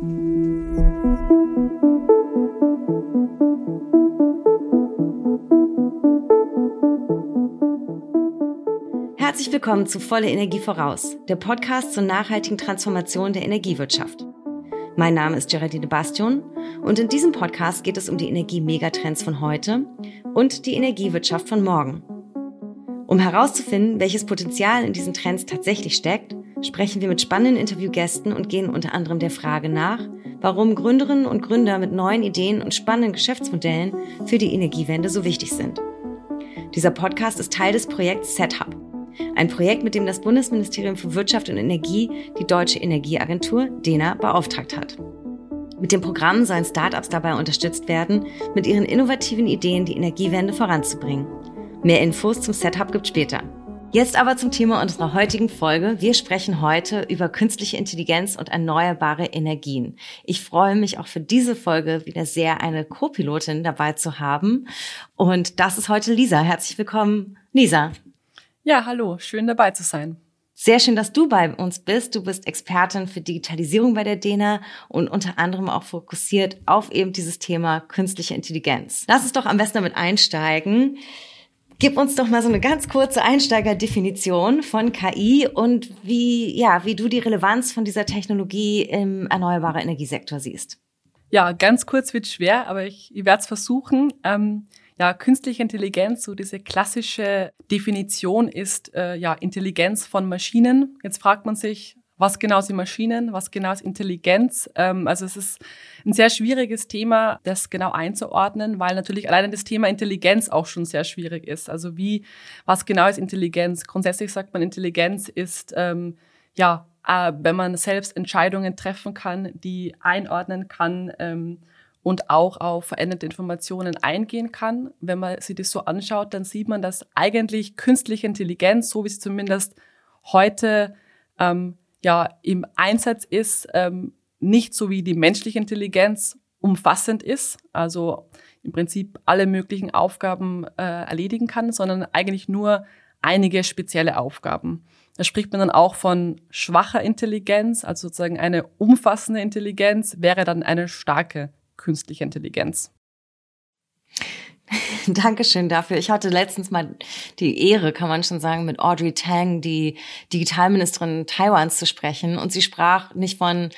Herzlich willkommen zu Volle Energie voraus, der Podcast zur nachhaltigen Transformation der Energiewirtschaft. Mein Name ist Geraldine Bastion und in diesem Podcast geht es um die Energie-Megatrends von heute und die Energiewirtschaft von morgen. Um herauszufinden, welches Potenzial in diesen Trends tatsächlich steckt, sprechen wir mit spannenden Interviewgästen und gehen unter anderem der Frage nach, warum Gründerinnen und Gründer mit neuen Ideen und spannenden Geschäftsmodellen für die Energiewende so wichtig sind. Dieser Podcast ist Teil des Projekts Setup ein Projekt, mit dem das Bundesministerium für Wirtschaft und Energie die Deutsche Energieagentur DENA beauftragt hat. Mit dem Programm sollen Startups dabei unterstützt werden, mit ihren innovativen Ideen die Energiewende voranzubringen. Mehr Infos zum Setup gibt später. Jetzt aber zum Thema unserer heutigen Folge. Wir sprechen heute über künstliche Intelligenz und erneuerbare Energien. Ich freue mich auch für diese Folge wieder sehr, eine Co-Pilotin dabei zu haben. Und das ist heute Lisa. Herzlich willkommen, Lisa. Ja, hallo, schön dabei zu sein. Sehr schön, dass du bei uns bist. Du bist Expertin für Digitalisierung bei der DENA und unter anderem auch fokussiert auf eben dieses Thema künstliche Intelligenz. Lass uns doch am besten damit einsteigen. Gib uns doch mal so eine ganz kurze Einsteigerdefinition von KI und wie, ja, wie du die Relevanz von dieser Technologie im erneuerbaren Energiesektor siehst. Ja, ganz kurz wird schwer, aber ich, ich werde es versuchen. Ähm, ja, künstliche Intelligenz, so diese klassische Definition ist äh, ja Intelligenz von Maschinen. Jetzt fragt man sich, was genau sind Maschinen, was genau ist Intelligenz. Ähm, also es ist ein sehr schwieriges Thema, das genau einzuordnen, weil natürlich alleine das Thema Intelligenz auch schon sehr schwierig ist. Also wie, was genau ist Intelligenz? Grundsätzlich sagt man, Intelligenz ist ähm, ja, äh, wenn man selbst Entscheidungen treffen kann, die einordnen kann. Ähm, und auch auf veränderte Informationen eingehen kann. Wenn man sich das so anschaut, dann sieht man, dass eigentlich künstliche Intelligenz, so wie sie zumindest heute ähm, ja im Einsatz ist, ähm, nicht so wie die menschliche Intelligenz umfassend ist, also im Prinzip alle möglichen Aufgaben äh, erledigen kann, sondern eigentlich nur einige spezielle Aufgaben. Da spricht man dann auch von schwacher Intelligenz, also sozusagen eine umfassende Intelligenz wäre dann eine starke künstliche Intelligenz. Dankeschön dafür. Ich hatte letztens mal die Ehre, kann man schon sagen, mit Audrey Tang, die Digitalministerin Taiwans, zu sprechen. Und sie sprach nicht von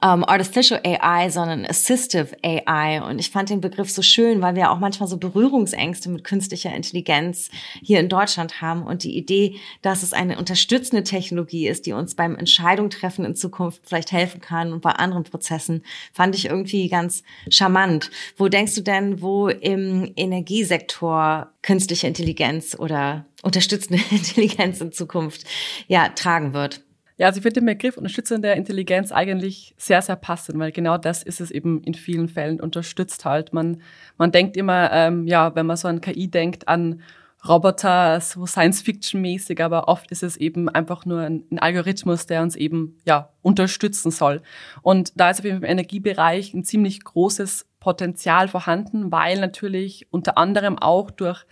ähm, Artificial AI, sondern Assistive AI. Und ich fand den Begriff so schön, weil wir auch manchmal so Berührungsängste mit künstlicher Intelligenz hier in Deutschland haben. Und die Idee, dass es eine unterstützende Technologie ist, die uns beim Entscheidung treffen in Zukunft vielleicht helfen kann und bei anderen Prozessen, fand ich irgendwie ganz charmant. Wo denkst du denn, wo im Energiesektor künstliche Intelligenz oder unterstützende Intelligenz in Zukunft ja tragen wird? Ja, also ich finde den Begriff unterstützende Intelligenz eigentlich sehr, sehr passend, weil genau das ist es eben in vielen Fällen unterstützt halt. Man, man denkt immer, ähm, ja, wenn man so an KI denkt, an Roboter, so Science-Fiction-mäßig, aber oft ist es eben einfach nur ein, ein, Algorithmus, der uns eben, ja, unterstützen soll. Und da ist auf jeden Fall im Energiebereich ein ziemlich großes Potenzial vorhanden, weil natürlich unter anderem auch durch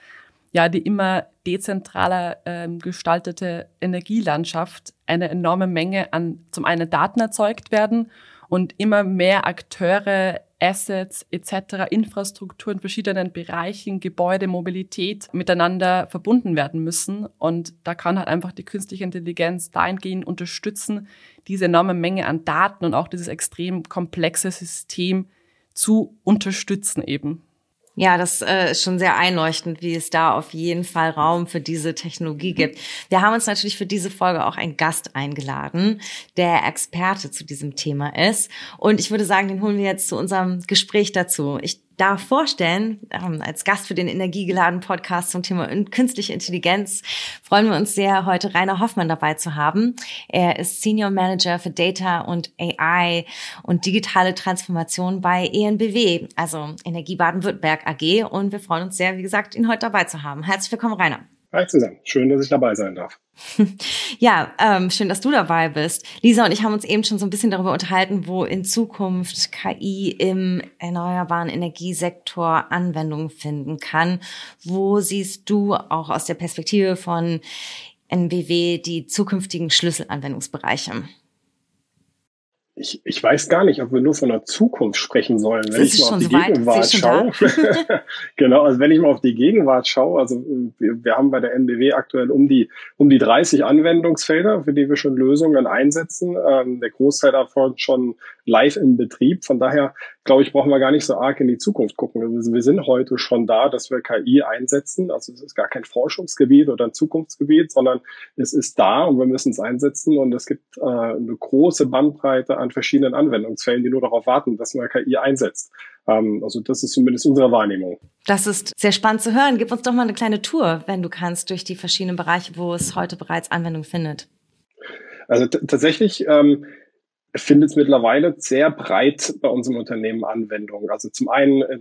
ja die immer dezentraler ähm, gestaltete Energielandschaft eine enorme Menge an zum einen Daten erzeugt werden und immer mehr Akteure, Assets etc., Infrastruktur in verschiedenen Bereichen, Gebäude, Mobilität miteinander verbunden werden müssen. Und da kann halt einfach die künstliche Intelligenz dahingehend unterstützen, diese enorme Menge an Daten und auch dieses extrem komplexe System zu unterstützen eben. Ja, das äh, ist schon sehr einleuchtend, wie es da auf jeden Fall Raum für diese Technologie gibt. Wir haben uns natürlich für diese Folge auch einen Gast eingeladen, der Experte zu diesem Thema ist. Und ich würde sagen, den holen wir jetzt zu unserem Gespräch dazu. Ich darf vorstellen, ähm, als Gast für den Energiegeladenen Podcast zum Thema künstliche Intelligenz, freuen wir uns sehr, heute Rainer Hoffmann dabei zu haben. Er ist Senior Manager für Data und AI und digitale Transformation bei ENBW, also Energie Baden-Württemberg AG. Und wir freuen uns sehr, wie gesagt, ihn heute dabei zu haben. Herzlich willkommen, Rainer. Hi zusammen. Schön, dass ich dabei sein darf. Ja, ähm, schön, dass du dabei bist. Lisa und ich haben uns eben schon so ein bisschen darüber unterhalten, wo in Zukunft KI im erneuerbaren Energiesektor Anwendung finden kann. Wo siehst du auch aus der Perspektive von NBW die zukünftigen Schlüsselanwendungsbereiche? Ich, ich weiß gar nicht, ob wir nur von der Zukunft sprechen sollen. Wenn ich mal auf die Gegenwart schaue. genau, also wenn ich mal auf die Gegenwart schaue, also wir, wir haben bei der NBW aktuell um die, um die 30 Anwendungsfelder, für die wir schon Lösungen einsetzen. Ähm, der Großteil davon schon live im Betrieb. Von daher, glaube ich, brauchen wir gar nicht so arg in die Zukunft gucken. Also wir sind heute schon da, dass wir KI einsetzen. Also es ist gar kein Forschungsgebiet oder ein Zukunftsgebiet, sondern es ist da und wir müssen es einsetzen. Und es gibt äh, eine große Bandbreite an verschiedenen Anwendungsfällen, die nur darauf warten, dass man KI einsetzt. Ähm, also das ist zumindest unsere Wahrnehmung. Das ist sehr spannend zu hören. Gib uns doch mal eine kleine Tour, wenn du kannst, durch die verschiedenen Bereiche, wo es heute bereits Anwendung findet. Also tatsächlich ähm, findet es mittlerweile sehr breit bei unserem Unternehmen Anwendung. Also zum einen äh,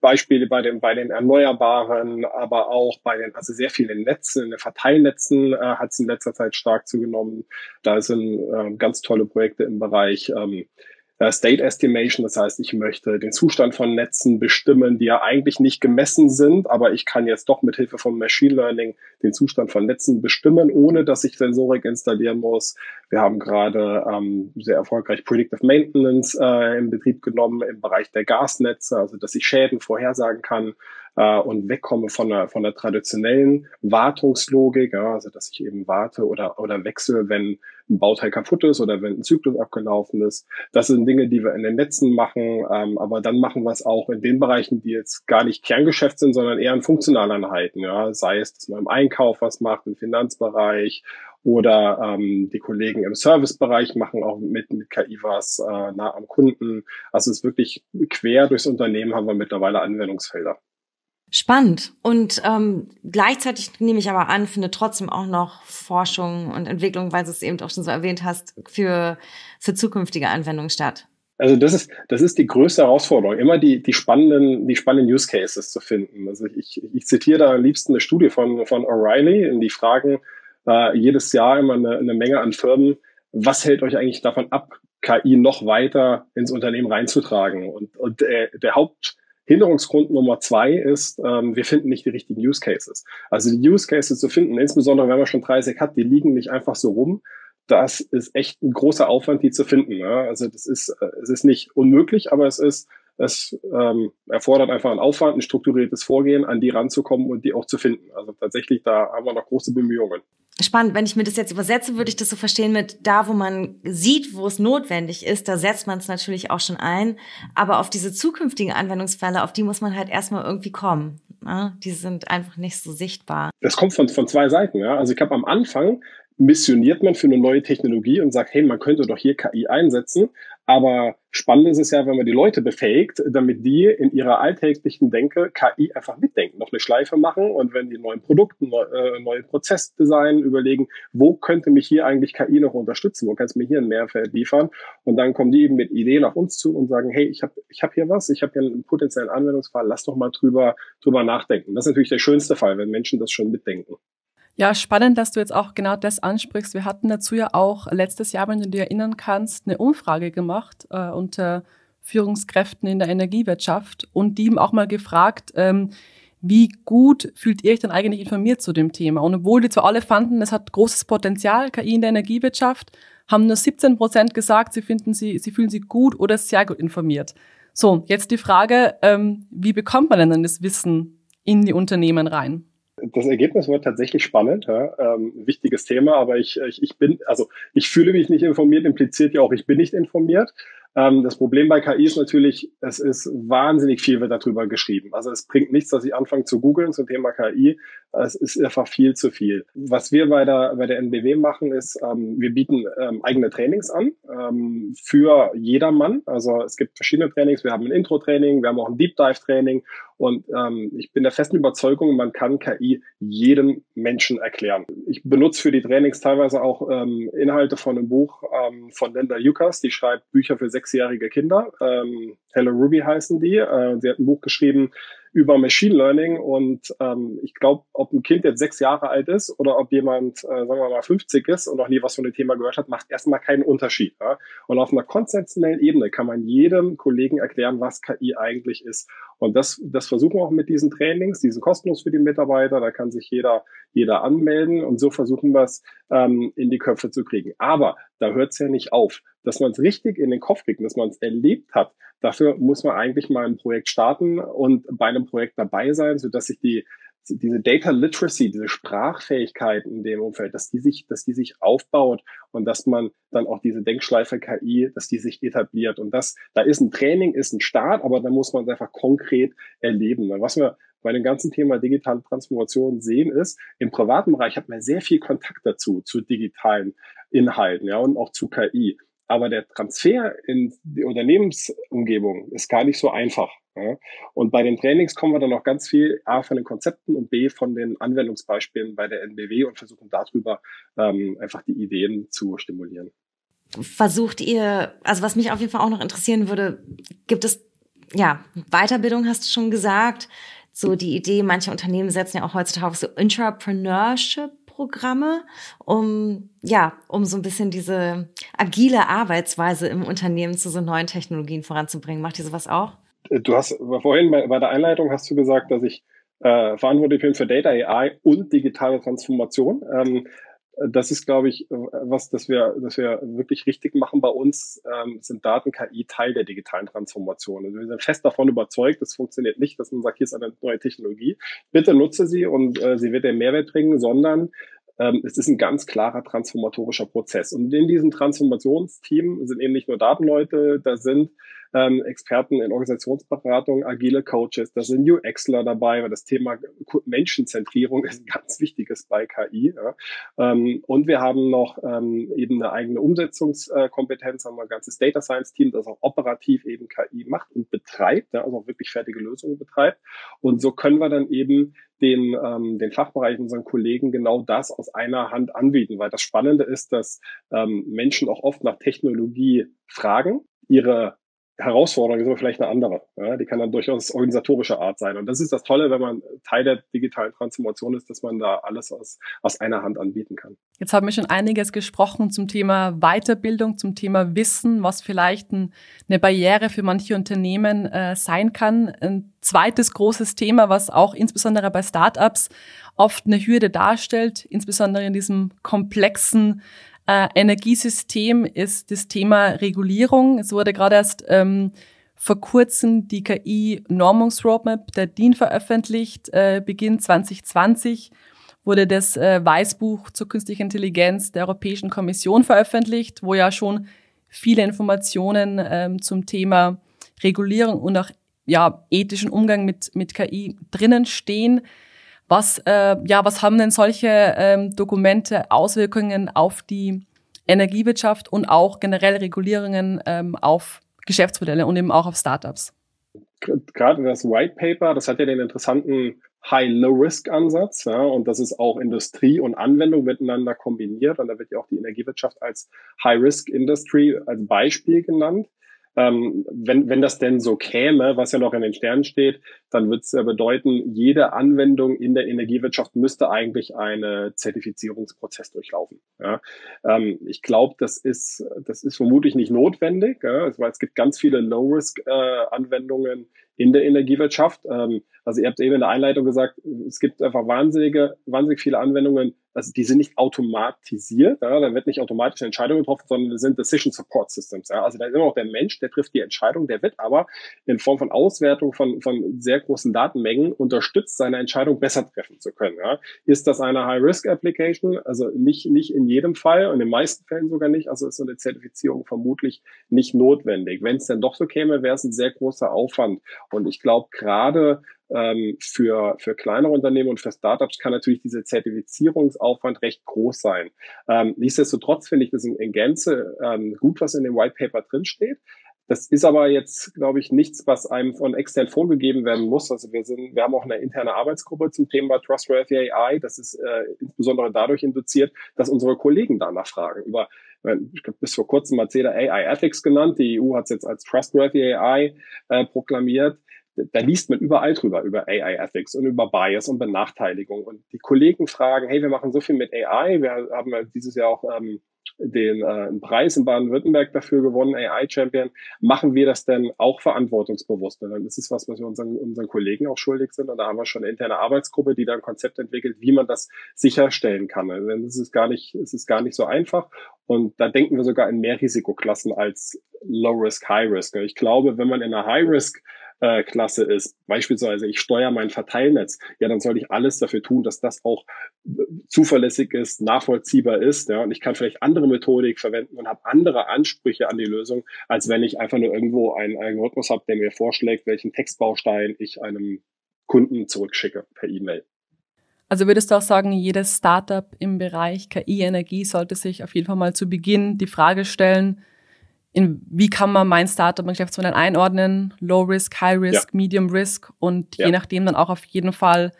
Beispiele bei den, bei den Erneuerbaren, aber auch bei den, also sehr vielen Netzen, in den Verteilnetzen äh, hat es in letzter Zeit stark zugenommen. Da sind äh, ganz tolle Projekte im Bereich ähm, äh, State Estimation. Das heißt, ich möchte den Zustand von Netzen bestimmen, die ja eigentlich nicht gemessen sind, aber ich kann jetzt doch mit Hilfe von Machine Learning den Zustand von Netzen bestimmen, ohne dass ich Sensorik installieren muss. Wir haben gerade ähm, sehr erfolgreich Predictive Maintenance äh, in Betrieb genommen im Bereich der Gasnetze, also dass ich Schäden vorhersagen kann äh, und wegkomme von der, von der traditionellen Wartungslogik, ja, also dass ich eben warte oder, oder wechsle, wenn ein Bauteil kaputt ist oder wenn ein Zyklus abgelaufen ist. Das sind Dinge, die wir in den Netzen machen, ähm, aber dann machen wir es auch in den Bereichen, die jetzt gar nicht Kerngeschäft sind, sondern eher in Funktionaleinheiten. Ja, sei es, dass man im Einkauf was macht, im Finanzbereich oder ähm, die Kollegen im Servicebereich machen auch mit, mit KI was äh, nah am Kunden. Also es ist wirklich quer durchs Unternehmen haben wir mittlerweile Anwendungsfelder. Spannend. Und ähm, gleichzeitig nehme ich aber an, findet trotzdem auch noch Forschung und Entwicklung, weil du es eben auch schon so erwähnt hast, für, für zukünftige Anwendungen statt. Also das ist, das ist die größte Herausforderung, immer die, die spannenden, die spannenden Use Cases zu finden. Also ich, ich zitiere da am liebsten eine Studie von, von O'Reilly, in die fragen äh, jedes Jahr immer eine, eine Menge an Firmen, was hält euch eigentlich davon ab, KI noch weiter ins Unternehmen reinzutragen? Und, und äh, der Haupt, Hinderungsgrund Nummer zwei ist, ähm, wir finden nicht die richtigen Use Cases. Also die Use Cases zu finden, insbesondere wenn man schon 30 hat, die liegen nicht einfach so rum. Das ist echt ein großer Aufwand, die zu finden. Ne? Also das ist, äh, es ist nicht unmöglich, aber es ist, es ähm, erfordert einfach einen Aufwand, ein strukturiertes Vorgehen, an die ranzukommen und die auch zu finden. Also tatsächlich, da haben wir noch große Bemühungen spannend. Wenn ich mir das jetzt übersetze, würde ich das so verstehen mit da, wo man sieht, wo es notwendig ist, da setzt man es natürlich auch schon ein. Aber auf diese zukünftigen Anwendungsfälle, auf die muss man halt erstmal irgendwie kommen. Ne? Die sind einfach nicht so sichtbar. Das kommt von, von zwei Seiten. Ja? Also ich habe am Anfang missioniert man für eine neue Technologie und sagt, hey, man könnte doch hier KI einsetzen. Aber spannend ist es ja, wenn man die Leute befähigt, damit die in ihrer alltäglichen Denke KI einfach mitdenken, noch eine Schleife machen und wenn die neuen Produkte, äh, neue Prozessdesign überlegen, wo könnte mich hier eigentlich KI noch unterstützen, wo kannst du mir hier einen Mehrwert liefern? Und dann kommen die eben mit Ideen auf uns zu und sagen, hey, ich habe ich hab hier was, ich habe hier einen potenziellen Anwendungsfall, lass doch mal drüber, drüber nachdenken. Das ist natürlich der schönste Fall, wenn Menschen das schon mitdenken. Ja, spannend, dass du jetzt auch genau das ansprichst. Wir hatten dazu ja auch letztes Jahr, wenn du dir erinnern kannst, eine Umfrage gemacht äh, unter Führungskräften in der Energiewirtschaft und die eben auch mal gefragt, ähm, wie gut fühlt ihr euch denn eigentlich informiert zu dem Thema? Und obwohl die zwar alle fanden, es hat großes Potenzial, KI in der Energiewirtschaft, haben nur 17 Prozent gesagt, sie finden sie, sie fühlen sich gut oder sehr gut informiert. So, jetzt die Frage, ähm, wie bekommt man denn das Wissen in die Unternehmen rein? Das Ergebnis wird tatsächlich spannend, ja. ähm, wichtiges Thema, aber ich, ich, ich bin, also ich fühle mich nicht informiert, impliziert ja auch, ich bin nicht informiert. Ähm, das Problem bei KI ist natürlich, es ist wahnsinnig viel wird darüber geschrieben. Also es bringt nichts, dass ich anfange zu googeln zum Thema KI. Es ist einfach viel zu viel. Was wir bei der, bei der NBW machen, ist, ähm, wir bieten ähm, eigene Trainings an für jedermann. Also es gibt verschiedene Trainings. Wir haben ein Intro-Training, wir haben auch ein Deep-Dive-Training und ähm, ich bin der festen Überzeugung, man kann KI jedem Menschen erklären. Ich benutze für die Trainings teilweise auch Inhalte von einem Buch von Linda Yukas, die schreibt Bücher für sechsjährige Kinder. Ähm, Hello Ruby heißen die. Äh, sie hat ein Buch geschrieben über Machine Learning und ähm, ich glaube, ob ein Kind jetzt sechs Jahre alt ist oder ob jemand, äh, sagen wir mal, 50 ist und noch nie was von dem Thema gehört hat, macht erstmal keinen Unterschied. Ja? Und auf einer konzeptionellen Ebene kann man jedem Kollegen erklären, was KI eigentlich ist Und das, das versuchen wir auch mit diesen Trainings, die sind kostenlos für die Mitarbeiter, da kann sich jeder, jeder anmelden und so versuchen wir es ähm, in die Köpfe zu kriegen. Aber da hört es ja nicht auf. Dass man es richtig in den Kopf kriegt, dass man es erlebt hat, dafür muss man eigentlich mal ein Projekt starten und bei einem Projekt dabei sein, sodass sich die diese Data Literacy, diese Sprachfähigkeit in dem Umfeld, dass die sich, dass die sich aufbaut und dass man dann auch diese Denkschleife KI, dass die sich etabliert. Und das, da ist ein Training, ist ein Start, aber da muss man es einfach konkret erleben. Was wir bei dem ganzen Thema digitale Transformation sehen, ist, im privaten Bereich hat man sehr viel Kontakt dazu, zu digitalen Inhalten, ja, und auch zu KI. Aber der Transfer in die Unternehmensumgebung ist gar nicht so einfach. Ja. Und bei den Trainings kommen wir dann noch ganz viel A von den Konzepten und B von den Anwendungsbeispielen bei der NBW und versuchen darüber ähm, einfach die Ideen zu stimulieren. Versucht ihr, also was mich auf jeden Fall auch noch interessieren würde, gibt es, ja, Weiterbildung hast du schon gesagt, so die Idee, manche Unternehmen setzen ja auch heutzutage so Entrepreneurship Programme, um ja, um so ein bisschen diese agile Arbeitsweise im Unternehmen zu so neuen Technologien voranzubringen. Macht ihr sowas auch? Du hast vorhin bei, bei der Einleitung hast du gesagt, dass ich äh, verantwortlich bin für Data AI und digitale Transformation. Ähm, das ist, glaube ich, was, das wir, das wir wirklich richtig machen bei uns, ähm, sind Daten KI Teil der digitalen Transformation. Also wir sind fest davon überzeugt, es funktioniert nicht, dass man sagt, hier ist eine neue Technologie, bitte nutze sie und äh, sie wird den Mehrwert bringen, sondern ähm, es ist ein ganz klarer transformatorischer Prozess. Und in diesem Transformationsteam sind eben nicht nur Datenleute, da sind ähm, Experten in Organisationsberatung, agile Coaches, da sind UXler dabei, weil das Thema Menschenzentrierung ist ein ganz wichtiges bei KI. Ja. Ähm, und wir haben noch ähm, eben eine eigene Umsetzungskompetenz, haben ein ganzes Data Science Team, das auch operativ eben KI macht und betreibt, ja, also auch wirklich fertige Lösungen betreibt. Und so können wir dann eben den, ähm, den Fachbereich unseren Kollegen genau das aus einer Hand anbieten, weil das Spannende ist, dass ähm, Menschen auch oft nach Technologie fragen, ihre Herausforderung ist aber vielleicht eine andere. Ja, die kann dann durchaus organisatorischer Art sein. Und das ist das Tolle, wenn man Teil der digitalen Transformation ist, dass man da alles aus, aus einer Hand anbieten kann. Jetzt haben wir schon einiges gesprochen zum Thema Weiterbildung, zum Thema Wissen, was vielleicht ein, eine Barriere für manche Unternehmen äh, sein kann. Ein zweites großes Thema, was auch insbesondere bei Startups oft eine Hürde darstellt, insbesondere in diesem komplexen äh, Energiesystem ist das Thema Regulierung. Es wurde gerade erst ähm, vor kurzem die KI-Normungsroadmap der DIN veröffentlicht. Äh, Beginn 2020 wurde das äh, Weißbuch zur künstlichen Intelligenz der Europäischen Kommission veröffentlicht, wo ja schon viele Informationen ähm, zum Thema Regulierung und auch ja, ethischen Umgang mit, mit KI drinnen stehen. Was, äh, ja, was haben denn solche ähm, Dokumente Auswirkungen auf die Energiewirtschaft und auch generell Regulierungen ähm, auf Geschäftsmodelle und eben auch auf Startups? Gerade das White Paper, das hat ja den interessanten High-Low-Risk-Ansatz, ja, und das ist auch Industrie und Anwendung miteinander kombiniert. Und da wird ja auch die Energiewirtschaft als High-Risk-Industry als Beispiel genannt. Ähm, wenn, wenn das denn so käme, was ja noch in den Sternen steht, dann wird es ja bedeuten, jede Anwendung in der Energiewirtschaft müsste eigentlich einen Zertifizierungsprozess durchlaufen. Ja? Ähm, ich glaube, das ist, das ist vermutlich nicht notwendig, ja? weil es gibt ganz viele Low-Risk-Anwendungen äh, in der Energiewirtschaft. Ähm, also ihr habt eben in der Einleitung gesagt, es gibt einfach wahnsinnige, wahnsinnig viele Anwendungen, also die sind nicht automatisiert, ja, da wird nicht automatisch eine Entscheidung getroffen, sondern das sind Decision Support Systems. Ja. Also da ist immer noch der Mensch, der trifft die Entscheidung, der wird aber in Form von Auswertung von, von sehr großen Datenmengen unterstützt, seine Entscheidung besser treffen zu können. Ja. Ist das eine High-Risk-Application? Also nicht, nicht in jedem Fall und in den meisten Fällen sogar nicht. Also ist so eine Zertifizierung vermutlich nicht notwendig. Wenn es denn doch so käme, wäre es ein sehr großer Aufwand. Und ich glaube, gerade ähm, für, für kleinere Unternehmen und für Startups kann natürlich dieser Zertifizierungsaufwand recht groß sein. Ähm, nichtsdestotrotz finde ich das in, in Gänze ähm, gut, was in dem White Paper drinsteht. Das ist aber jetzt, glaube ich, nichts, was einem von extern vorgegeben werden muss. Also wir sind, wir haben auch eine interne Arbeitsgruppe zum Thema Trustworthy AI. Das ist äh, insbesondere dadurch induziert, dass unsere Kollegen danach fragen. Über, ich glaube, bis vor kurzem hat jeder AI Ethics genannt. Die EU hat es jetzt als Trustworthy AI äh, proklamiert da liest man überall drüber, über AI Ethics und über Bias und Benachteiligung. Und die Kollegen fragen, hey, wir machen so viel mit AI, wir haben dieses Jahr auch ähm, den äh, Preis in Baden-Württemberg dafür gewonnen, AI Champion. Machen wir das denn auch verantwortungsbewusst? Und dann ist es was, was wir unseren, unseren Kollegen auch schuldig sind. Und da haben wir schon eine interne Arbeitsgruppe, die da ein Konzept entwickelt, wie man das sicherstellen kann. Also es ist gar nicht, es ist gar nicht so einfach. Und da denken wir sogar in mehr Risikoklassen als Low Risk, High Risk. Ich glaube, wenn man in einer High Risk äh, Klasse ist, beispielsweise ich steuere mein Verteilnetz, ja, dann sollte ich alles dafür tun, dass das auch äh, zuverlässig ist, nachvollziehbar ist, ja, und ich kann vielleicht andere Methodik verwenden und habe andere Ansprüche an die Lösung, als wenn ich einfach nur irgendwo einen Algorithmus habe, der mir vorschlägt, welchen Textbaustein ich einem Kunden zurückschicke per E-Mail. Also würdest du auch sagen, jedes Startup im Bereich KI-Energie sollte sich auf jeden Fall mal zu Beginn die Frage stellen, in, wie kann man mein Startup, mein Geschäftsmodell einordnen? Low Risk, High Risk, ja. Medium Risk und ja. je nachdem dann auch auf jeden Fall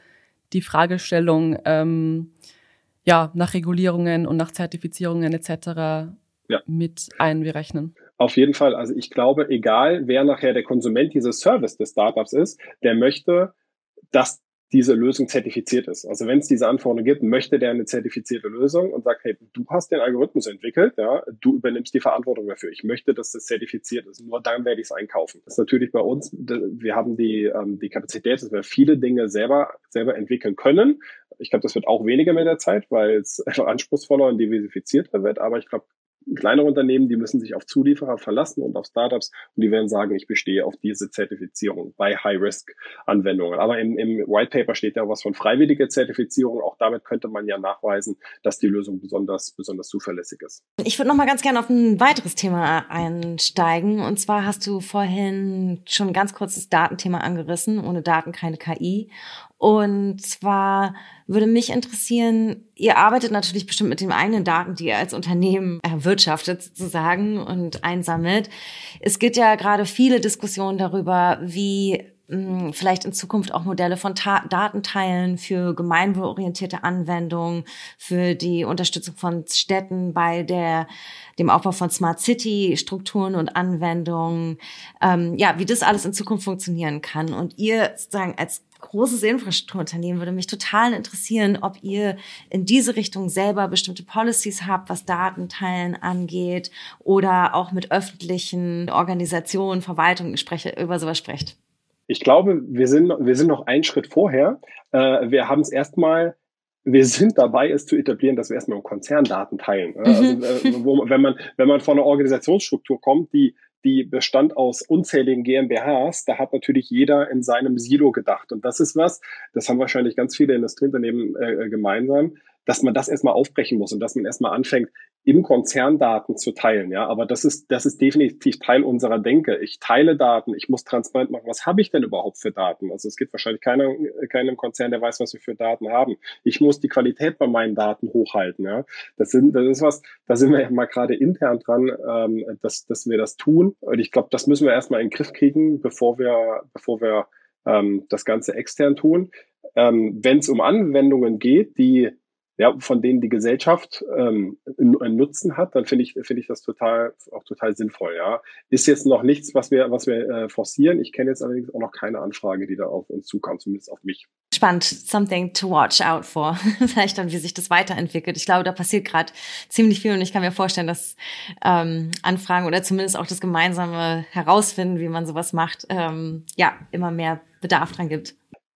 die Fragestellung ähm, ja, nach Regulierungen und nach Zertifizierungen etc. Ja. mit einberechnen. Auf jeden Fall. Also ich glaube, egal wer nachher der Konsument dieses Service des Startups ist, der möchte, dass diese Lösung zertifiziert ist. Also wenn es diese Anforderungen gibt, möchte der eine zertifizierte Lösung und sagt, hey, du hast den Algorithmus entwickelt, ja, du übernimmst die Verantwortung dafür. Ich möchte, dass das zertifiziert ist. Nur dann werde ich es einkaufen. Das ist natürlich bei uns, wir haben die, ähm, die Kapazität, dass wir viele Dinge selber, selber entwickeln können. Ich glaube, das wird auch weniger mit der Zeit, weil es anspruchsvoller und diversifizierter wird. Aber ich glaube, kleinere Unternehmen, die müssen sich auf Zulieferer verlassen und auf Startups und die werden sagen, ich bestehe auf diese Zertifizierung bei High-Risk-Anwendungen. Aber im, im White Paper steht ja was von freiwilliger Zertifizierung. Auch damit könnte man ja nachweisen, dass die Lösung besonders, besonders zuverlässig ist. Ich würde noch mal ganz gerne auf ein weiteres Thema einsteigen. Und zwar hast du vorhin schon ganz kurz das Datenthema angerissen. Ohne Daten keine KI. Und zwar würde mich interessieren, ihr arbeitet natürlich bestimmt mit den eigenen Daten, die ihr als Unternehmen erwirtschaftet sozusagen und einsammelt. Es gibt ja gerade viele Diskussionen darüber, wie hm, vielleicht in Zukunft auch Modelle von Ta Datenteilen für gemeinwohlorientierte Anwendungen, für die Unterstützung von Städten bei der dem Aufbau von Smart City Strukturen und Anwendungen, ähm, ja, wie das alles in Zukunft funktionieren kann. Und ihr sozusagen als großes Infrastrukturunternehmen würde mich total interessieren, ob ihr in diese Richtung selber bestimmte Policies habt, was Datenteilen angeht oder auch mit öffentlichen Organisationen, Verwaltungen über sowas sprecht. Ich glaube, wir sind, wir sind noch einen Schritt vorher. Äh, wir haben es erstmal wir sind dabei, es zu etablieren, dass wir erstmal im Konzern Daten teilen. Also, mhm. äh, wo, wenn man, wenn man von einer Organisationsstruktur kommt, die die bestand aus unzähligen GmbHs, da hat natürlich jeder in seinem Silo gedacht. Und das ist was, das haben wahrscheinlich ganz viele Industrieunternehmen äh, gemeinsam, dass man das erstmal aufbrechen muss und dass man erstmal anfängt, im Konzern Daten zu teilen. Ja, aber das ist, das ist definitiv Teil unserer Denke. Ich teile Daten, ich muss transparent machen, was habe ich denn überhaupt für Daten? Also es gibt wahrscheinlich keiner, keinen Konzern, der weiß, was wir für Daten haben. Ich muss die Qualität bei meinen Daten hochhalten. Ja, das sind, das ist was, da sind wir ja mal gerade intern dran, ähm, dass, dass wir das tun. Und ich glaube, das müssen wir erstmal in den Griff kriegen, bevor wir, bevor wir ähm, das Ganze extern tun. Ähm, Wenn es um Anwendungen geht, die ja, von denen die Gesellschaft ähm, einen Nutzen hat, dann finde ich, finde ich das total, auch total sinnvoll, ja. Ist jetzt noch nichts, was wir, was wir äh, forcieren. Ich kenne jetzt allerdings auch noch keine Anfrage, die da auf uns zukam, zumindest auf mich. Spannend, something to watch out for. Vielleicht dann, wie sich das weiterentwickelt. Ich glaube, da passiert gerade ziemlich viel und ich kann mir vorstellen, dass ähm, Anfragen oder zumindest auch das gemeinsame Herausfinden, wie man sowas macht, ähm, ja, immer mehr Bedarf dran gibt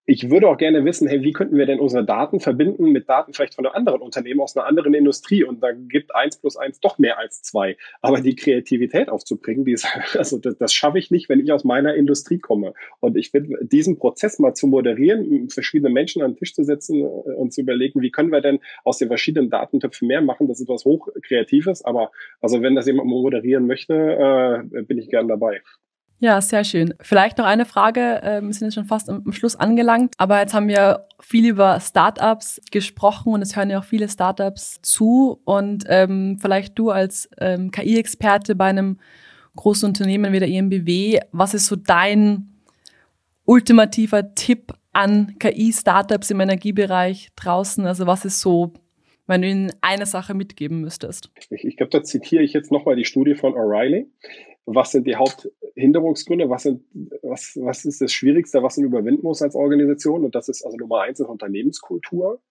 ich würde auch gerne wissen, hey, wie könnten wir denn unsere Daten verbinden mit Daten vielleicht von einem anderen Unternehmen aus einer anderen Industrie? Und da gibt eins plus eins doch mehr als zwei. Aber die Kreativität aufzubringen, die ist, also das, das schaffe ich nicht, wenn ich aus meiner Industrie komme. Und ich finde, diesen Prozess mal zu moderieren, verschiedene Menschen an den Tisch zu setzen äh, und zu überlegen, wie können wir denn aus den verschiedenen Datentöpfen mehr machen, das ist was hochkreatives. Aber also wenn das jemand moderieren möchte, äh, bin ich gern dabei. Ja, sehr schön. Vielleicht noch eine Frage. Ähm, wir sind jetzt schon fast am Schluss angelangt. Aber jetzt haben wir viel über Startups gesprochen und es hören ja auch viele Startups zu. Und ähm, vielleicht du als ähm, KI-Experte bei einem großen Unternehmen wie der EMBW, was ist so dein ultimativer Tipp an KI-Startups im Energiebereich draußen? Also was ist so, wenn du ihnen eine Sache mitgeben müsstest? Ich, ich glaube, da zitiere ich jetzt nochmal die Studie von O'Reilly was sind die Haupthinderungsgründe, was, sind, was, was ist das Schwierigste, was man überwinden muss als Organisation. Und das ist also Nummer eins ist Unternehmenskultur.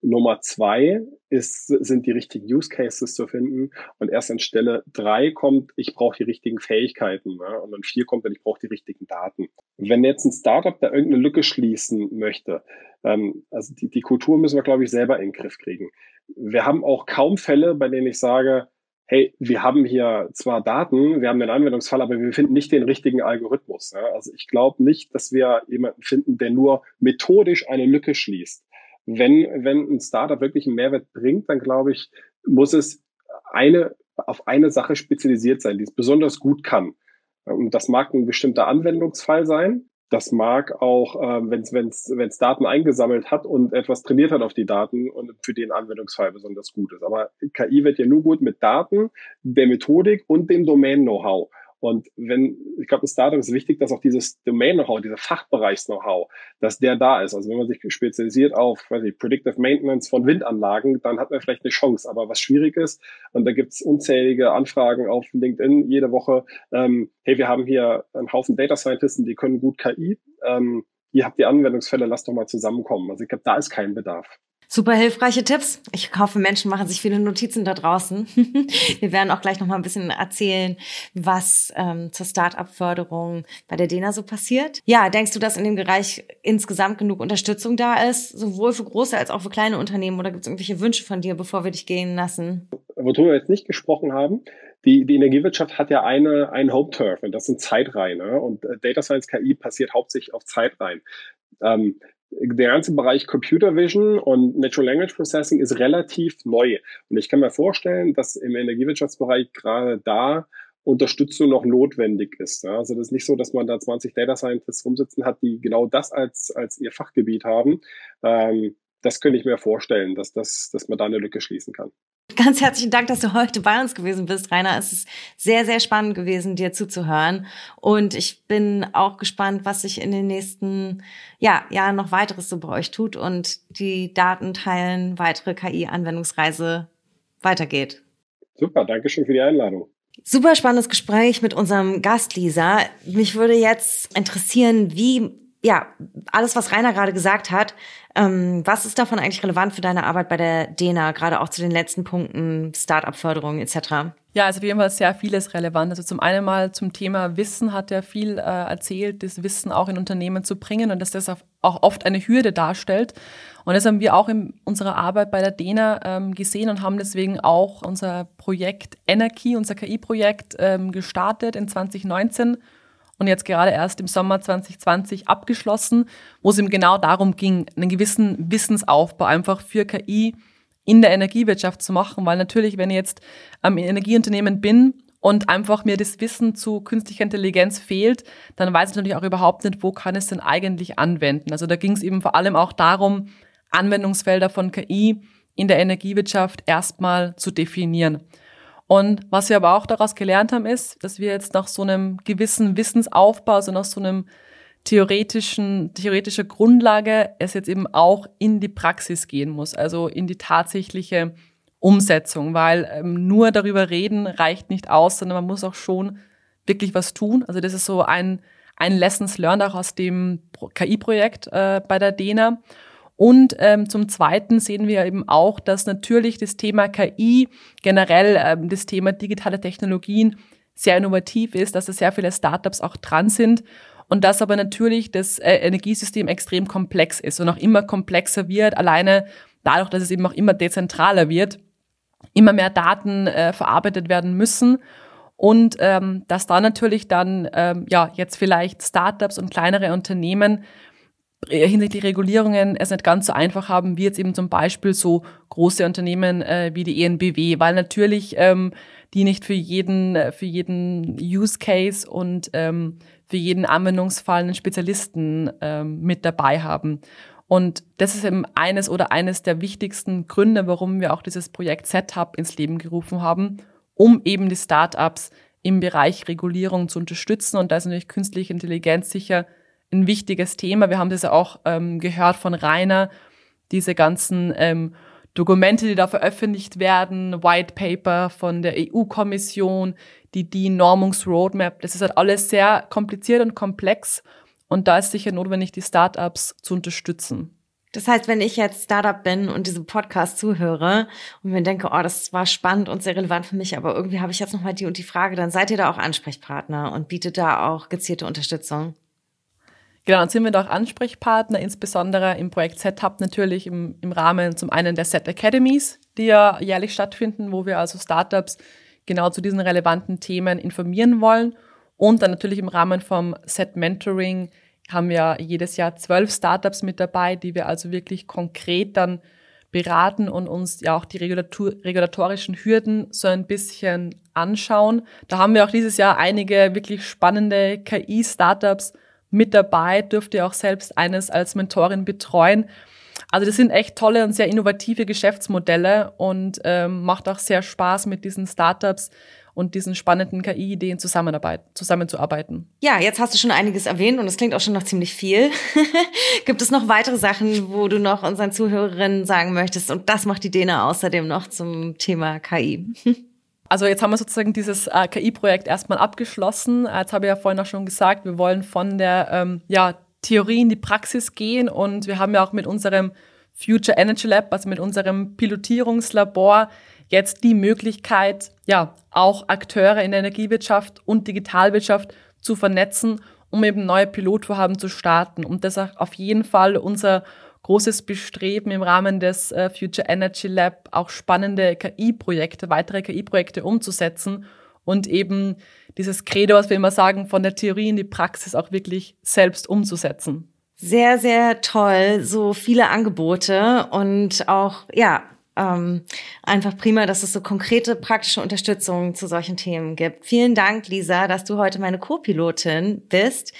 Nummer zwei ist, sind die richtigen Use Cases zu finden. Und erst an Stelle drei kommt, ich brauche die richtigen Fähigkeiten. Ne? Und dann vier kommt, ich brauche die richtigen Daten. Wenn jetzt ein Startup da irgendeine Lücke schließen möchte, ähm, also die, die Kultur müssen wir, glaube ich, selber in den Griff kriegen. Wir haben auch kaum Fälle, bei denen ich sage, hey, wir haben hier zwar Daten, wir haben den Anwendungsfall, aber wir finden nicht den richtigen Algorithmus. Ja? Also ich glaube nicht, dass wir jemanden finden, der nur methodisch eine Lücke schließt. Wenn, wenn ein Startup wirklich einen Mehrwert bringt, dann glaube ich, muss es eine, auf eine Sache spezialisiert sein, die es besonders gut kann. Und das mag ein bestimmter Anwendungsfall sein. Das mag auch, äh, wenn es Daten eingesammelt hat und etwas trainiert hat auf die Daten und für den Anwendungsfall besonders gut ist. Aber KI wird ja nur gut mit Daten, der Methodik und dem Domain-Know-how. Und wenn, ich glaube, ein Startup ist wichtig, dass auch dieses Domain-Know-how, dieser Fachbereichs-Know-how, dass der da ist. Also wenn man sich spezialisiert auf, weiß ich, Predictive Maintenance von Windanlagen, dann hat man vielleicht eine Chance. Aber was schwierig ist, und da gibt es unzählige Anfragen auf LinkedIn jede Woche, ähm, hey, wir haben hier einen Haufen Data Scientisten, die können gut KI. Ähm, ihr habt die Anwendungsfälle, lasst doch mal zusammenkommen. Also ich glaube, da ist kein Bedarf. Super hilfreiche Tipps. Ich hoffe, Menschen machen sich viele Notizen da draußen. Wir werden auch gleich noch mal ein bisschen erzählen, was ähm, zur Start-up-Förderung bei der DENA so passiert. Ja, denkst du, dass in dem Bereich insgesamt genug Unterstützung da ist, sowohl für große als auch für kleine Unternehmen? Oder gibt es irgendwelche Wünsche von dir, bevor wir dich gehen lassen? Worüber wir jetzt nicht gesprochen haben, die, die Energiewirtschaft hat ja eine, ein Home-Turf und das sind Zeitreihen. Ne? Und äh, Data Science KI passiert hauptsächlich auf Zeitreihen. Ähm, der ganze Bereich Computer Vision und Natural Language Processing ist relativ neu. Und ich kann mir vorstellen, dass im Energiewirtschaftsbereich gerade da Unterstützung noch notwendig ist. Also das ist nicht so, dass man da 20 Data Scientists rumsitzen hat, die genau das als, als ihr Fachgebiet haben. Ähm, das könnte ich mir vorstellen, dass, das, dass man da eine Lücke schließen kann. Ganz herzlichen Dank, dass du heute bei uns gewesen bist, Rainer. Es ist sehr, sehr spannend gewesen, dir zuzuhören. Und ich bin auch gespannt, was sich in den nächsten ja, Jahren noch weiteres so bei euch tut und die Daten teilen, weitere KI-Anwendungsreise weitergeht. Super, danke schön für die Einladung. Super spannendes Gespräch mit unserem Gast, Lisa. Mich würde jetzt interessieren, wie ja, alles, was Rainer gerade gesagt hat, ähm, was ist davon eigentlich relevant für deine Arbeit bei der DENA, gerade auch zu den letzten Punkten, Start-up-Förderung etc.? Ja, also auf jeden Fall sehr vieles relevant. Also zum einen mal zum Thema Wissen hat er viel äh, erzählt, das Wissen auch in Unternehmen zu bringen und dass das auch oft eine Hürde darstellt. Und das haben wir auch in unserer Arbeit bei der DENA ähm, gesehen und haben deswegen auch unser Projekt Energy, unser KI-Projekt ähm, gestartet in 2019 und jetzt gerade erst im Sommer 2020 abgeschlossen, wo es ihm genau darum ging, einen gewissen Wissensaufbau einfach für KI in der Energiewirtschaft zu machen, weil natürlich, wenn ich jetzt am Energieunternehmen bin und einfach mir das Wissen zu künstlicher Intelligenz fehlt, dann weiß ich natürlich auch überhaupt nicht, wo kann es denn eigentlich anwenden. Also da ging es eben vor allem auch darum, Anwendungsfelder von KI in der Energiewirtschaft erstmal zu definieren. Und was wir aber auch daraus gelernt haben, ist, dass wir jetzt nach so einem gewissen Wissensaufbau, also nach so einem theoretischen, theoretischer Grundlage, es jetzt eben auch in die Praxis gehen muss, also in die tatsächliche Umsetzung, weil ähm, nur darüber reden reicht nicht aus, sondern man muss auch schon wirklich was tun. Also das ist so ein, ein Lessons learned auch aus dem KI-Projekt äh, bei der DENA. Und ähm, zum Zweiten sehen wir eben auch, dass natürlich das Thema KI, generell ähm, das Thema digitale Technologien sehr innovativ ist, dass da sehr viele Startups auch dran sind und dass aber natürlich das äh, Energiesystem extrem komplex ist und auch immer komplexer wird, alleine dadurch, dass es eben auch immer dezentraler wird, immer mehr Daten äh, verarbeitet werden müssen. Und ähm, dass da natürlich dann ähm, ja jetzt vielleicht Startups und kleinere Unternehmen hinsichtlich Regulierungen es nicht ganz so einfach haben, wie jetzt eben zum Beispiel so große Unternehmen äh, wie die ENBW, weil natürlich ähm, die nicht für jeden, äh, für jeden Use Case und ähm, für jeden Anwendungsfall einen Spezialisten ähm, mit dabei haben. Und das ist eben eines oder eines der wichtigsten Gründe, warum wir auch dieses Projekt Setup ins Leben gerufen haben, um eben die Startups im Bereich Regulierung zu unterstützen. Und da ist natürlich künstliche Intelligenz sicher ein wichtiges Thema. Wir haben das ja auch ähm, gehört von Rainer, diese ganzen ähm, Dokumente, die da veröffentlicht werden, White Paper von der EU-Kommission, die DIN-Normungsroadmap, das ist halt alles sehr kompliziert und komplex und da ist sicher notwendig, die Startups zu unterstützen. Das heißt, wenn ich jetzt Startup bin und diesem Podcast zuhöre und mir denke, oh, das war spannend und sehr relevant für mich, aber irgendwie habe ich jetzt noch mal die und die Frage, dann seid ihr da auch Ansprechpartner und bietet da auch gezielte Unterstützung. Genau, dann sind wir da auch Ansprechpartner, insbesondere im Projekt Setup natürlich im, im Rahmen zum einen der Set Academies, die ja jährlich stattfinden, wo wir also Startups genau zu diesen relevanten Themen informieren wollen. Und dann natürlich im Rahmen vom Set Mentoring haben wir jedes Jahr zwölf Startups mit dabei, die wir also wirklich konkret dann beraten und uns ja auch die Regulator regulatorischen Hürden so ein bisschen anschauen. Da haben wir auch dieses Jahr einige wirklich spannende KI-Startups mit dabei, dürfte ihr auch selbst eines als Mentorin betreuen. Also das sind echt tolle und sehr innovative Geschäftsmodelle und ähm, macht auch sehr Spaß mit diesen Startups und diesen spannenden KI-Ideen zusammenzuarbeiten. Ja, jetzt hast du schon einiges erwähnt und es klingt auch schon noch ziemlich viel. Gibt es noch weitere Sachen, wo du noch unseren Zuhörerinnen sagen möchtest? Und das macht die Dena außerdem noch zum Thema KI. Also jetzt haben wir sozusagen dieses äh, KI-Projekt erstmal abgeschlossen. Jetzt habe ich ja vorhin auch schon gesagt, wir wollen von der ähm, ja, Theorie in die Praxis gehen und wir haben ja auch mit unserem Future Energy Lab, also mit unserem Pilotierungslabor, jetzt die Möglichkeit, ja, auch Akteure in der Energiewirtschaft und Digitalwirtschaft zu vernetzen, um eben neue Pilotvorhaben zu starten. Und das ist auf jeden Fall unser großes Bestreben im Rahmen des äh, Future Energy Lab, auch spannende KI-Projekte, weitere KI-Projekte umzusetzen und eben dieses Credo, was wir immer sagen, von der Theorie in die Praxis auch wirklich selbst umzusetzen. Sehr, sehr toll, so viele Angebote und auch, ja, ähm, einfach prima, dass es so konkrete praktische Unterstützung zu solchen Themen gibt. Vielen Dank, Lisa, dass du heute meine Co-Pilotin bist.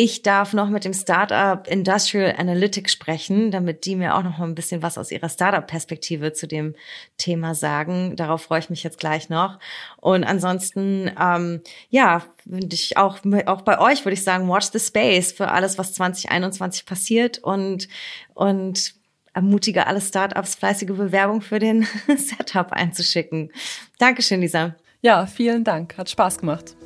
Ich darf noch mit dem Startup Industrial Analytics sprechen, damit die mir auch noch mal ein bisschen was aus ihrer Startup-Perspektive zu dem Thema sagen. Darauf freue ich mich jetzt gleich noch. Und ansonsten, ähm, ja, würde ich auch, auch bei euch würde ich sagen, watch the space für alles, was 2021 passiert und, und ermutige alle Startups, fleißige Bewerbung für den Setup einzuschicken. Dankeschön, Lisa. Ja, vielen Dank. Hat Spaß gemacht.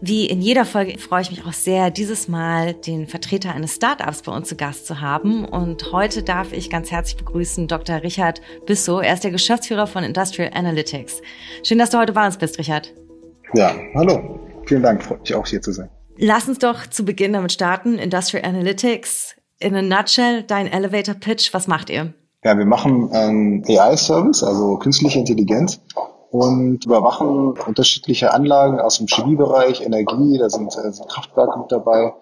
Wie in jeder Folge freue ich mich auch sehr, dieses Mal den Vertreter eines Startups bei uns zu Gast zu haben. Und heute darf ich ganz herzlich begrüßen Dr. Richard Bissow. Er ist der Geschäftsführer von Industrial Analytics. Schön, dass du heute bei uns bist, Richard. Ja, hallo. Vielen Dank, freut mich auch hier zu sein. Lass uns doch zu Beginn damit starten. Industrial Analytics. In a nutshell, dein Elevator Pitch, was macht ihr? Ja, wir machen einen AI-Service, also künstliche Intelligenz und überwachen unterschiedliche Anlagen aus dem Chemiebereich, Energie, da sind, äh, Kraftwerke mit dabei.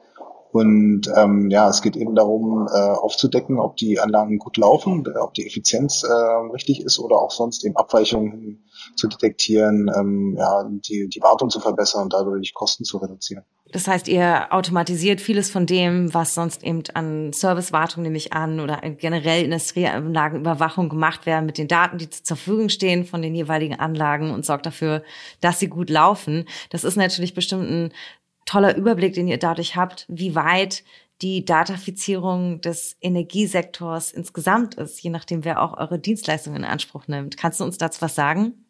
Und ähm, ja, es geht eben darum, äh, aufzudecken, ob die Anlagen gut laufen, ob die Effizienz äh, richtig ist oder auch sonst eben Abweichungen zu detektieren, ähm, ja, die, die Wartung zu verbessern und dadurch Kosten zu reduzieren. Das heißt, ihr automatisiert vieles von dem, was sonst eben an Servicewartung nehme ich an oder generell Industrieanlagenüberwachung gemacht werden mit den Daten, die zur Verfügung stehen von den jeweiligen Anlagen und sorgt dafür, dass sie gut laufen. Das ist natürlich bestimmt ein toller Überblick, den ihr dadurch habt, wie weit die Datafizierung des Energiesektors insgesamt ist, je nachdem, wer auch eure Dienstleistungen in Anspruch nimmt. Kannst du uns dazu was sagen?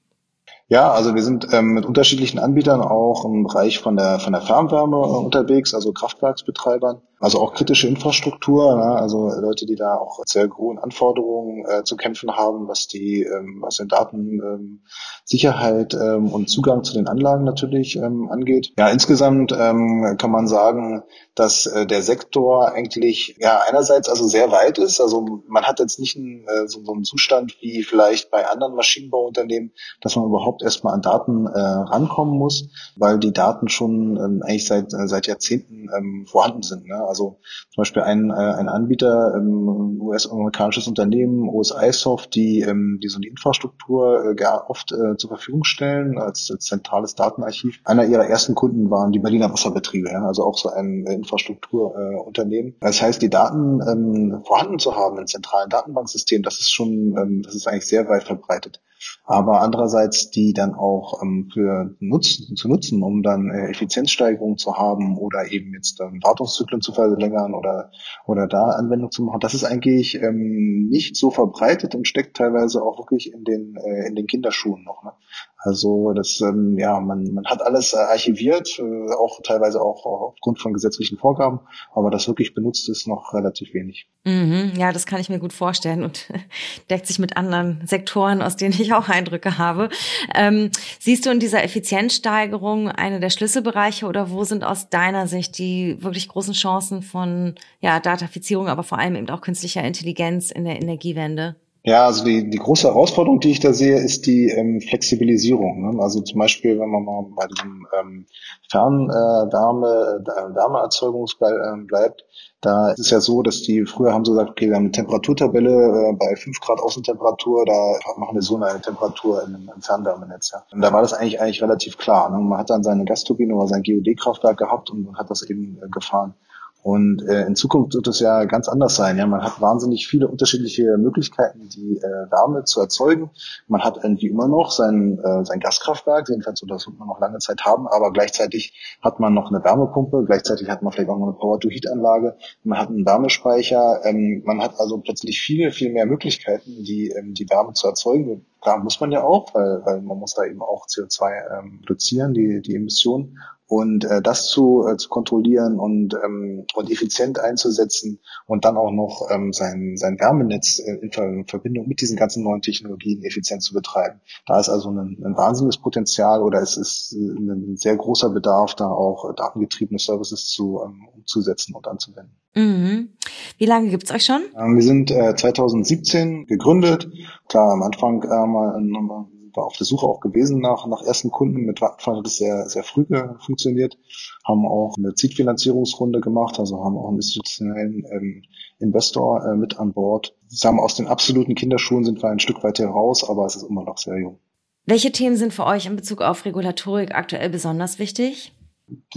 Ja, also wir sind ähm, mit unterschiedlichen Anbietern auch im Bereich von der von der Fernwärme äh, unterwegs, also Kraftwerksbetreibern, also auch kritische Infrastruktur, ne, also Leute, die da auch sehr hohen Anforderungen äh, zu kämpfen haben, was die ähm, was den Datensicherheit ähm, ähm, und Zugang zu den Anlagen natürlich ähm, angeht. Ja, insgesamt ähm, kann man sagen, dass äh, der Sektor eigentlich ja einerseits also sehr weit ist. Also man hat jetzt nicht einen, äh, so, so einen Zustand wie vielleicht bei anderen Maschinenbauunternehmen, dass man überhaupt erstmal an Daten äh, rankommen muss, weil die Daten schon ähm, eigentlich seit äh, seit Jahrzehnten vorhanden sind. Ne? Zum Beispiel ein, äh, ein Anbieter, ähm, US-amerikanisches Unternehmen, OSI-Soft, die, ähm, die so eine Infrastruktur äh, gar oft äh, zur Verfügung stellen als, als zentrales Datenarchiv. Einer ihrer ersten Kunden waren die Berliner Wasserbetriebe, ja? also auch so ein äh, Infrastrukturunternehmen. Äh, das heißt, die Daten ähm, vorhanden zu haben in zentralen Datenbanksystemen, das ist schon, ähm, das ist eigentlich sehr weit verbreitet. Aber andererseits die dann auch ähm, für nutzen, zu nutzen, um dann äh, Effizienzsteigerungen zu haben oder eben jetzt ähm, Wartungszyklen zu verlängern oder oder da Anwendung zu machen, das ist eigentlich ähm, nicht so verbreitet und steckt teilweise auch wirklich in den äh, in den Kinderschuhen noch. Ne? Also das, ähm, ja, man, man hat alles äh, archiviert, äh, auch teilweise auch, auch aufgrund von gesetzlichen Vorgaben, aber das wirklich benutzt ist noch relativ wenig. Mhm, ja, das kann ich mir gut vorstellen und deckt sich mit anderen Sektoren, aus denen ich auch Eindrücke habe. Ähm, siehst du in dieser Effizienzsteigerung eine der Schlüsselbereiche oder wo sind aus deiner Sicht die wirklich großen Chancen von ja, Datafizierung, aber vor allem eben auch künstlicher Intelligenz in der Energiewende? Ja, also die, die große Herausforderung, die ich da sehe, ist die ähm, Flexibilisierung. Ne? Also zum Beispiel, wenn man mal bei diesem ähm, Fernwärme, äh, Wärmeerzeugung äh, bleibt, da ist es ja so, dass die früher haben so gesagt, okay, wir haben eine Temperaturtabelle äh, bei 5 Grad Außentemperatur, da machen wir so eine Temperatur im, im Fernwärmenetz. Ja. Und da war das eigentlich eigentlich relativ klar. Ne? Man hat dann seine Gasturbine oder sein GOD-Kraftwerk gehabt und hat das eben äh, gefahren. Und äh, in Zukunft wird es ja ganz anders sein. Ja, man hat wahnsinnig viele unterschiedliche Möglichkeiten, die äh, Wärme zu erzeugen. Man hat irgendwie immer noch sein, äh, sein Gaskraftwerk, jedenfalls so, das wird man noch lange Zeit haben, aber gleichzeitig hat man noch eine Wärmepumpe, gleichzeitig hat man vielleicht auch noch eine Power-to-Heat-Anlage, man hat einen Wärmespeicher, ähm, man hat also plötzlich viele, viel mehr Möglichkeiten, die, ähm, die Wärme zu erzeugen. Klar muss man ja auch, weil, weil man muss da eben auch CO2 ähm, reduzieren, die, die Emissionen. Und äh, das zu, äh, zu kontrollieren und, ähm, und effizient einzusetzen und dann auch noch ähm, sein, sein Wärmenetz äh, in Verbindung mit diesen ganzen neuen Technologien effizient zu betreiben. Da ist also ein, ein wahnsinniges Potenzial oder es ist äh, ein sehr großer Bedarf, da auch datengetriebene Services zu ähm, umzusetzen und anzuwenden. Mhm. Wie lange gibt's euch schon? Ähm, wir sind äh, 2017 gegründet. Klar, am Anfang äh, mal, mal war auf der Suche auch gewesen nach, nach ersten Kunden. Mit Vattenfall hat es sehr, sehr früh funktioniert. Haben auch eine Zielfinanzierungsrunde gemacht, also haben auch einen institutionellen ähm, Investor äh, mit an Bord. Sagen aus den absoluten Kinderschuhen sind wir ein Stück weit heraus, aber es ist immer noch sehr jung. Welche Themen sind für euch in Bezug auf Regulatorik aktuell besonders wichtig?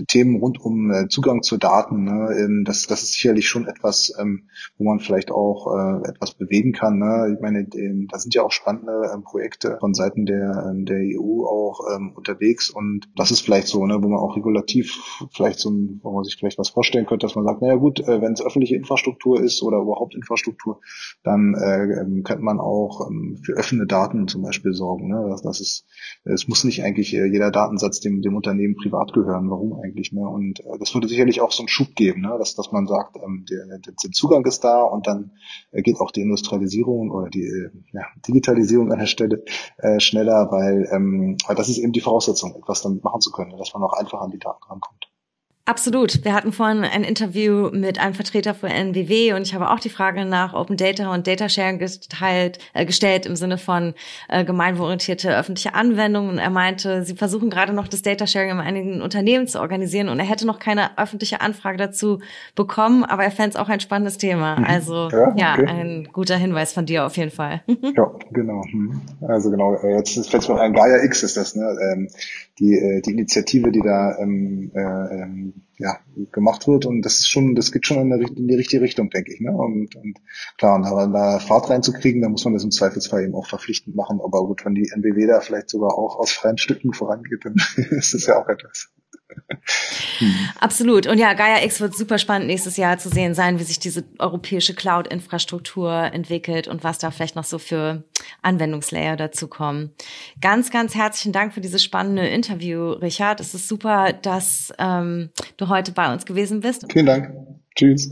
Themen rund um äh, Zugang zu Daten, ne, ähm, das, das ist sicherlich schon etwas, ähm, wo man vielleicht auch äh, etwas bewegen kann. Ne? Ich meine, ähm, da sind ja auch spannende ähm, Projekte von Seiten der, ähm, der EU auch ähm, unterwegs und das ist vielleicht so, ne, wo man auch regulativ vielleicht so, wo man sich vielleicht was vorstellen könnte, dass man sagt, naja gut, äh, wenn es öffentliche Infrastruktur ist oder überhaupt Infrastruktur, dann äh, ähm, könnte man auch ähm, für offene Daten zum Beispiel sorgen. Ne? Das, das ist, es muss nicht eigentlich äh, jeder Datensatz dem, dem Unternehmen privat gehören warum eigentlich. Ne? Und äh, das würde sicherlich auch so einen Schub geben, ne? dass, dass man sagt, ähm, der, der, der Zugang ist da und dann äh, geht auch die Industrialisierung oder die äh, ja, Digitalisierung an der Stelle äh, schneller, weil, ähm, weil das ist eben die Voraussetzung, etwas damit machen zu können, dass man auch einfach an die Daten rankommt. Absolut. Wir hatten vorhin ein Interview mit einem Vertreter von NBW und ich habe auch die Frage nach Open Data und Data Sharing geteilt, äh, gestellt im Sinne von äh, gemeinwohlorientierte öffentliche Anwendungen. Und er meinte, sie versuchen gerade noch das Data Sharing in einigen Unternehmen zu organisieren und er hätte noch keine öffentliche Anfrage dazu bekommen, aber er fände es auch ein spannendes Thema. Mhm. Also ja, ja okay. ein guter Hinweis von dir auf jeden Fall. ja, genau. Mhm. Also genau, äh, jetzt fällt mir ein Gaia X ist das, ne? Ähm, die, äh, die Initiative, die da ähm, äh, ähm, ja, gemacht wird. Und das ist schon, das geht schon in, der, in die richtige Richtung, denke ich. Ne? Und, und klar, und da, da Fahrt reinzukriegen, da muss man das im Zweifelsfall eben auch verpflichtend machen. Aber gut, wenn die NBW da vielleicht sogar auch aus freien Stücken vorangeht, dann ist das ja auch etwas. Absolut. Und ja, Gaia X wird super spannend nächstes Jahr zu sehen sein, wie sich diese europäische Cloud-Infrastruktur entwickelt und was da vielleicht noch so für Anwendungslayer dazu kommen. Ganz, ganz herzlichen Dank für dieses spannende Interview, Richard. Es ist super, dass ähm, du heute bei uns gewesen bist. Vielen Dank. Tschüss.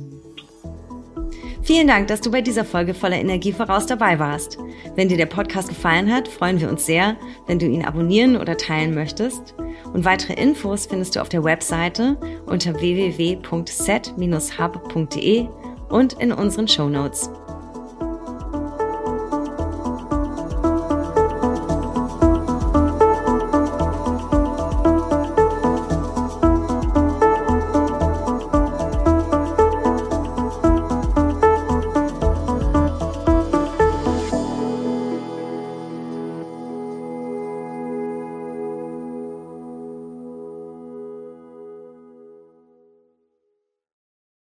Vielen Dank, dass du bei dieser Folge voller Energie voraus dabei warst. Wenn dir der Podcast gefallen hat, freuen wir uns sehr, wenn du ihn abonnieren oder teilen möchtest. Und weitere Infos findest du auf der Webseite unter www.set-hub.de und in unseren Show Notes.